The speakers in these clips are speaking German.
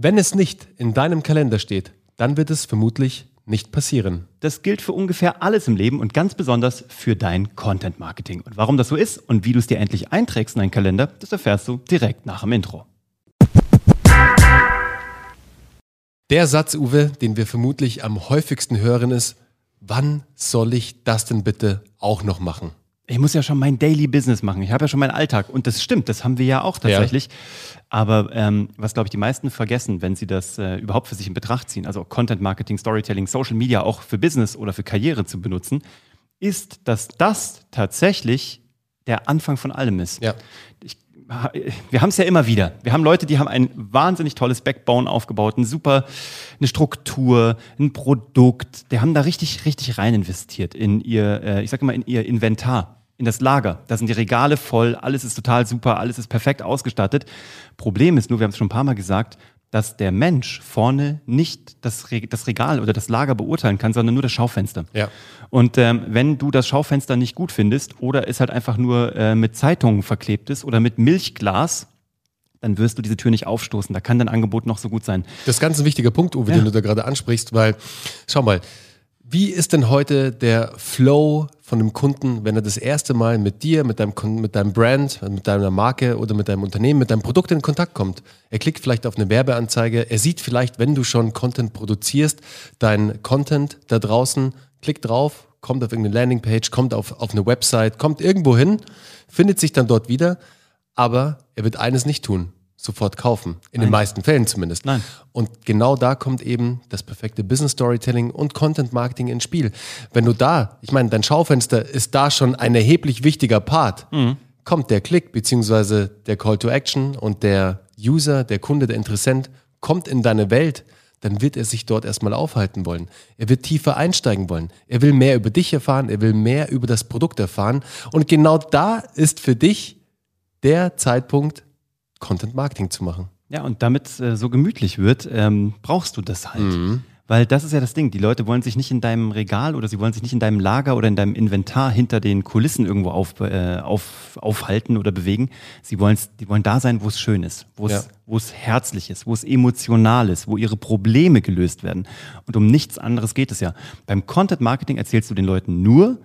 Wenn es nicht in deinem Kalender steht, dann wird es vermutlich nicht passieren. Das gilt für ungefähr alles im Leben und ganz besonders für dein Content Marketing. Und warum das so ist und wie du es dir endlich einträgst in deinen Kalender, das erfährst du direkt nach dem Intro. Der Satz, Uwe, den wir vermutlich am häufigsten hören, ist, wann soll ich das denn bitte auch noch machen? Ich muss ja schon mein Daily Business machen. Ich habe ja schon meinen Alltag. Und das stimmt, das haben wir ja auch tatsächlich. Ja. Aber ähm, was, glaube ich, die meisten vergessen, wenn sie das äh, überhaupt für sich in Betracht ziehen, also Content Marketing, Storytelling, Social Media auch für Business oder für Karriere zu benutzen, ist, dass das tatsächlich der Anfang von allem ist. Ja. Ich, wir haben es ja immer wieder. Wir haben Leute, die haben ein wahnsinnig tolles Backbone aufgebaut, eine super, eine Struktur, ein Produkt. Die haben da richtig, richtig rein investiert in ihr, äh, ich sage immer, in ihr Inventar in das Lager. Da sind die Regale voll, alles ist total super, alles ist perfekt ausgestattet. Problem ist nur, wir haben es schon ein paar Mal gesagt, dass der Mensch vorne nicht das, Re das Regal oder das Lager beurteilen kann, sondern nur das Schaufenster. Ja. Und ähm, wenn du das Schaufenster nicht gut findest oder es halt einfach nur äh, mit Zeitungen verklebt ist oder mit Milchglas, dann wirst du diese Tür nicht aufstoßen. Da kann dein Angebot noch so gut sein. Das ist ganz ein wichtiger Punkt, Uwe, ja. den du da gerade ansprichst, weil, schau mal, wie ist denn heute der Flow von dem Kunden, wenn er das erste Mal mit dir, mit deinem, mit deinem Brand, mit deiner Marke oder mit deinem Unternehmen, mit deinem Produkt in Kontakt kommt? Er klickt vielleicht auf eine Werbeanzeige, er sieht vielleicht, wenn du schon Content produzierst, dein Content da draußen, klickt drauf, kommt auf irgendeine Landingpage, kommt auf, auf eine Website, kommt irgendwo hin, findet sich dann dort wieder, aber er wird eines nicht tun sofort kaufen. In Nein. den meisten Fällen zumindest. Nein. Und genau da kommt eben das perfekte Business Storytelling und Content Marketing ins Spiel. Wenn du da, ich meine, dein Schaufenster ist da schon ein erheblich wichtiger Part. Mhm. Kommt der Klick beziehungsweise der Call to Action und der User, der Kunde, der Interessent kommt in deine Welt, dann wird er sich dort erstmal aufhalten wollen. Er wird tiefer einsteigen wollen. Er will mehr über dich erfahren, er will mehr über das Produkt erfahren. Und genau da ist für dich der Zeitpunkt, Content Marketing zu machen. Ja, und damit äh, so gemütlich wird, ähm, brauchst du das halt. Mhm. Weil das ist ja das Ding. Die Leute wollen sich nicht in deinem Regal oder sie wollen sich nicht in deinem Lager oder in deinem Inventar hinter den Kulissen irgendwo auf, äh, auf, aufhalten oder bewegen. Sie wollen, die wollen da sein, wo es schön ist, wo es, ja. wo es herzlich ist, wo es emotional ist, wo ihre Probleme gelöst werden. Und um nichts anderes geht es ja. Beim Content Marketing erzählst du den Leuten nur,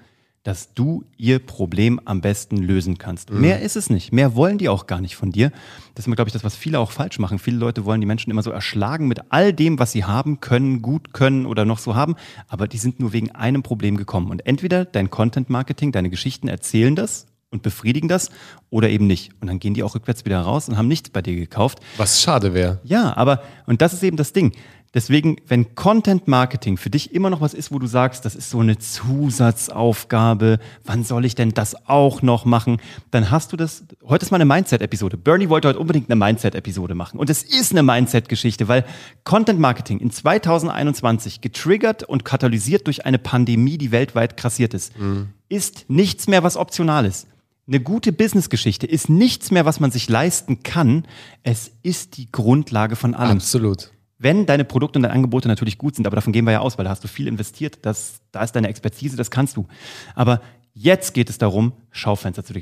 dass du ihr Problem am besten lösen kannst. Mhm. Mehr ist es nicht. Mehr wollen die auch gar nicht von dir. Das ist, glaube ich, das, was viele auch falsch machen. Viele Leute wollen die Menschen immer so erschlagen mit all dem, was sie haben, können, gut können oder noch so haben. Aber die sind nur wegen einem Problem gekommen. Und entweder dein Content Marketing, deine Geschichten erzählen das und befriedigen das oder eben nicht. Und dann gehen die auch rückwärts wieder raus und haben nichts bei dir gekauft. Was schade wäre. Ja, aber, und das ist eben das Ding. Deswegen, wenn Content Marketing für dich immer noch was ist, wo du sagst, das ist so eine Zusatzaufgabe, wann soll ich denn das auch noch machen, dann hast du das. Heute ist mal eine Mindset-Episode. Bernie wollte heute unbedingt eine Mindset-Episode machen. Und es ist eine Mindset-Geschichte, weil Content Marketing in 2021 getriggert und katalysiert durch eine Pandemie, die weltweit krassiert ist, mhm. ist nichts mehr, was optional ist. Eine gute Business-Geschichte ist nichts mehr, was man sich leisten kann. Es ist die Grundlage von allem. Absolut. Wenn deine Produkte und deine Angebote natürlich gut sind, aber davon gehen wir ja aus, weil da hast du viel investiert, das, da ist deine Expertise, das kannst du. Aber jetzt geht es darum, Schaufenster zu,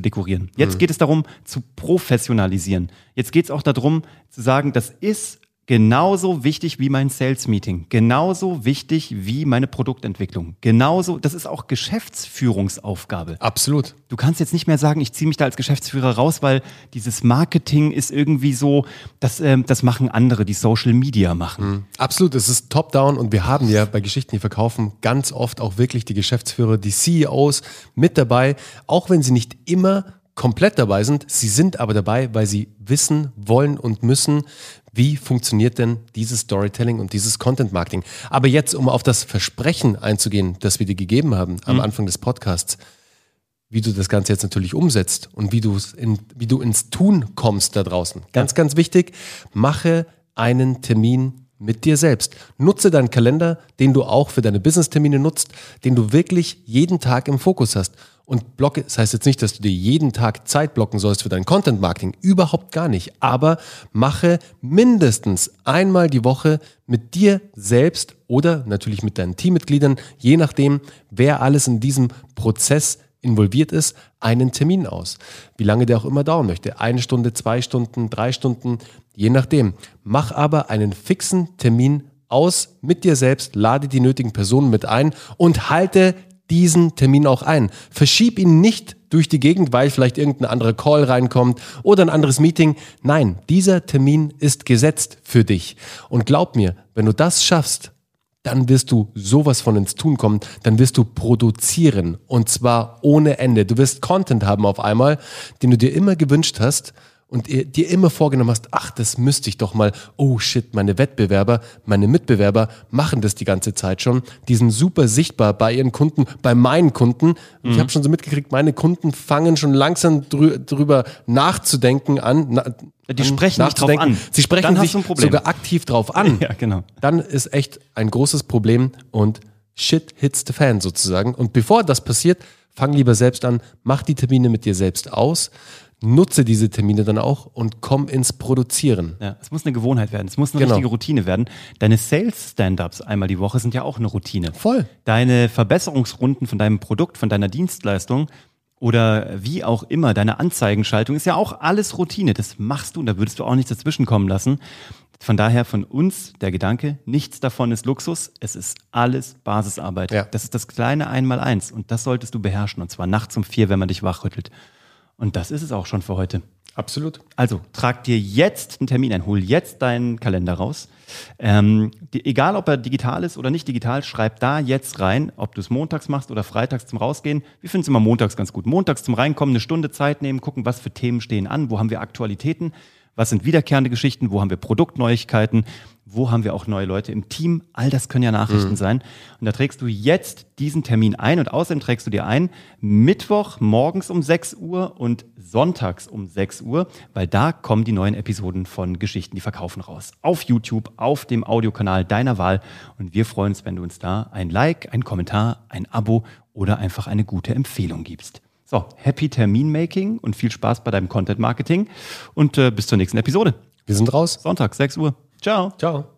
dekorieren. Jetzt mhm. geht es darum, zu professionalisieren. Jetzt geht es auch darum, zu sagen, das ist genauso wichtig wie mein Sales Meeting, genauso wichtig wie meine Produktentwicklung, genauso, das ist auch Geschäftsführungsaufgabe. Absolut. Du kannst jetzt nicht mehr sagen, ich ziehe mich da als Geschäftsführer raus, weil dieses Marketing ist irgendwie so, das, äh, das machen andere, die Social Media machen. Mhm. Absolut, es ist top-down und wir haben ja bei Geschichten, die verkaufen, ganz oft auch wirklich die Geschäftsführer, die CEOs mit dabei, auch wenn sie nicht immer komplett dabei sind. Sie sind aber dabei, weil sie wissen, wollen und müssen, wie funktioniert denn dieses Storytelling und dieses Content Marketing. Aber jetzt, um auf das Versprechen einzugehen, das wir dir gegeben haben am mhm. Anfang des Podcasts, wie du das Ganze jetzt natürlich umsetzt und wie, in, wie du ins Tun kommst da draußen. Ganz, ganz wichtig, mache einen Termin mit dir selbst. Nutze deinen Kalender, den du auch für deine Business-Termine nutzt, den du wirklich jeden Tag im Fokus hast. Und blocke, das heißt jetzt nicht, dass du dir jeden Tag Zeit blocken sollst für dein Content Marketing, überhaupt gar nicht, aber mache mindestens einmal die Woche mit dir selbst oder natürlich mit deinen Teammitgliedern, je nachdem, wer alles in diesem Prozess involviert ist, einen Termin aus. Wie lange der auch immer dauern möchte. Eine Stunde, zwei Stunden, drei Stunden, je nachdem. Mach aber einen fixen Termin aus mit dir selbst, lade die nötigen Personen mit ein und halte diesen Termin auch ein. Verschieb ihn nicht durch die Gegend, weil vielleicht irgendein anderer Call reinkommt oder ein anderes Meeting. Nein, dieser Termin ist gesetzt für dich. Und glaub mir, wenn du das schaffst, dann wirst du sowas von ins Tun kommen, dann wirst du produzieren und zwar ohne Ende. Du wirst Content haben auf einmal, den du dir immer gewünscht hast und dir immer vorgenommen hast, ach, das müsste ich doch mal, oh shit, meine Wettbewerber, meine Mitbewerber machen das die ganze Zeit schon. Die sind super sichtbar bei ihren Kunden, bei meinen Kunden. Mhm. Ich habe schon so mitgekriegt, meine Kunden fangen schon langsam drü drüber nachzudenken an. Na, die sprechen nicht drauf an. Sie sprechen sich sogar aktiv drauf an. Ja, genau. Dann ist echt ein großes Problem und shit hits the fan sozusagen. Und bevor das passiert, fang lieber selbst an, mach die Termine mit dir selbst aus nutze diese Termine dann auch und komm ins Produzieren. Ja, es muss eine Gewohnheit werden, es muss eine genau. richtige Routine werden. Deine Sales-Stand-ups einmal die Woche sind ja auch eine Routine. Voll. Deine Verbesserungsrunden von deinem Produkt, von deiner Dienstleistung oder wie auch immer, deine Anzeigenschaltung ist ja auch alles Routine. Das machst du und da würdest du auch nichts dazwischen kommen lassen. Von daher von uns der Gedanke, nichts davon ist Luxus, es ist alles Basisarbeit. Ja. Das ist das kleine Einmaleins und das solltest du beherrschen und zwar nachts um vier, wenn man dich wachrüttelt. Und das ist es auch schon für heute. Absolut. Also trag dir jetzt einen Termin ein, hol jetzt deinen Kalender raus. Ähm, die, egal, ob er digital ist oder nicht digital, schreib da jetzt rein, ob du es montags machst oder freitags zum Rausgehen. Wir finden es immer montags ganz gut. Montags zum Reinkommen, eine Stunde Zeit nehmen, gucken, was für Themen stehen an, wo haben wir Aktualitäten, was sind wiederkehrende Geschichten, wo haben wir Produktneuigkeiten, wo haben wir auch neue Leute im Team. All das können ja Nachrichten mhm. sein. Und da trägst du jetzt diesen Termin ein und außerdem trägst du dir ein Mittwoch morgens um 6 Uhr und sonntags um 6 Uhr, weil da kommen die neuen Episoden von Geschichten, die verkaufen raus. Auf YouTube, auf dem Audiokanal deiner Wahl. Und wir freuen uns, wenn du uns da ein Like, ein Kommentar, ein Abo oder einfach eine gute Empfehlung gibst. So, happy Terminmaking und viel Spaß bei deinem Content Marketing und äh, bis zur nächsten Episode. Wir sind raus. Sonntag, 6 Uhr. Ciao. Ciao.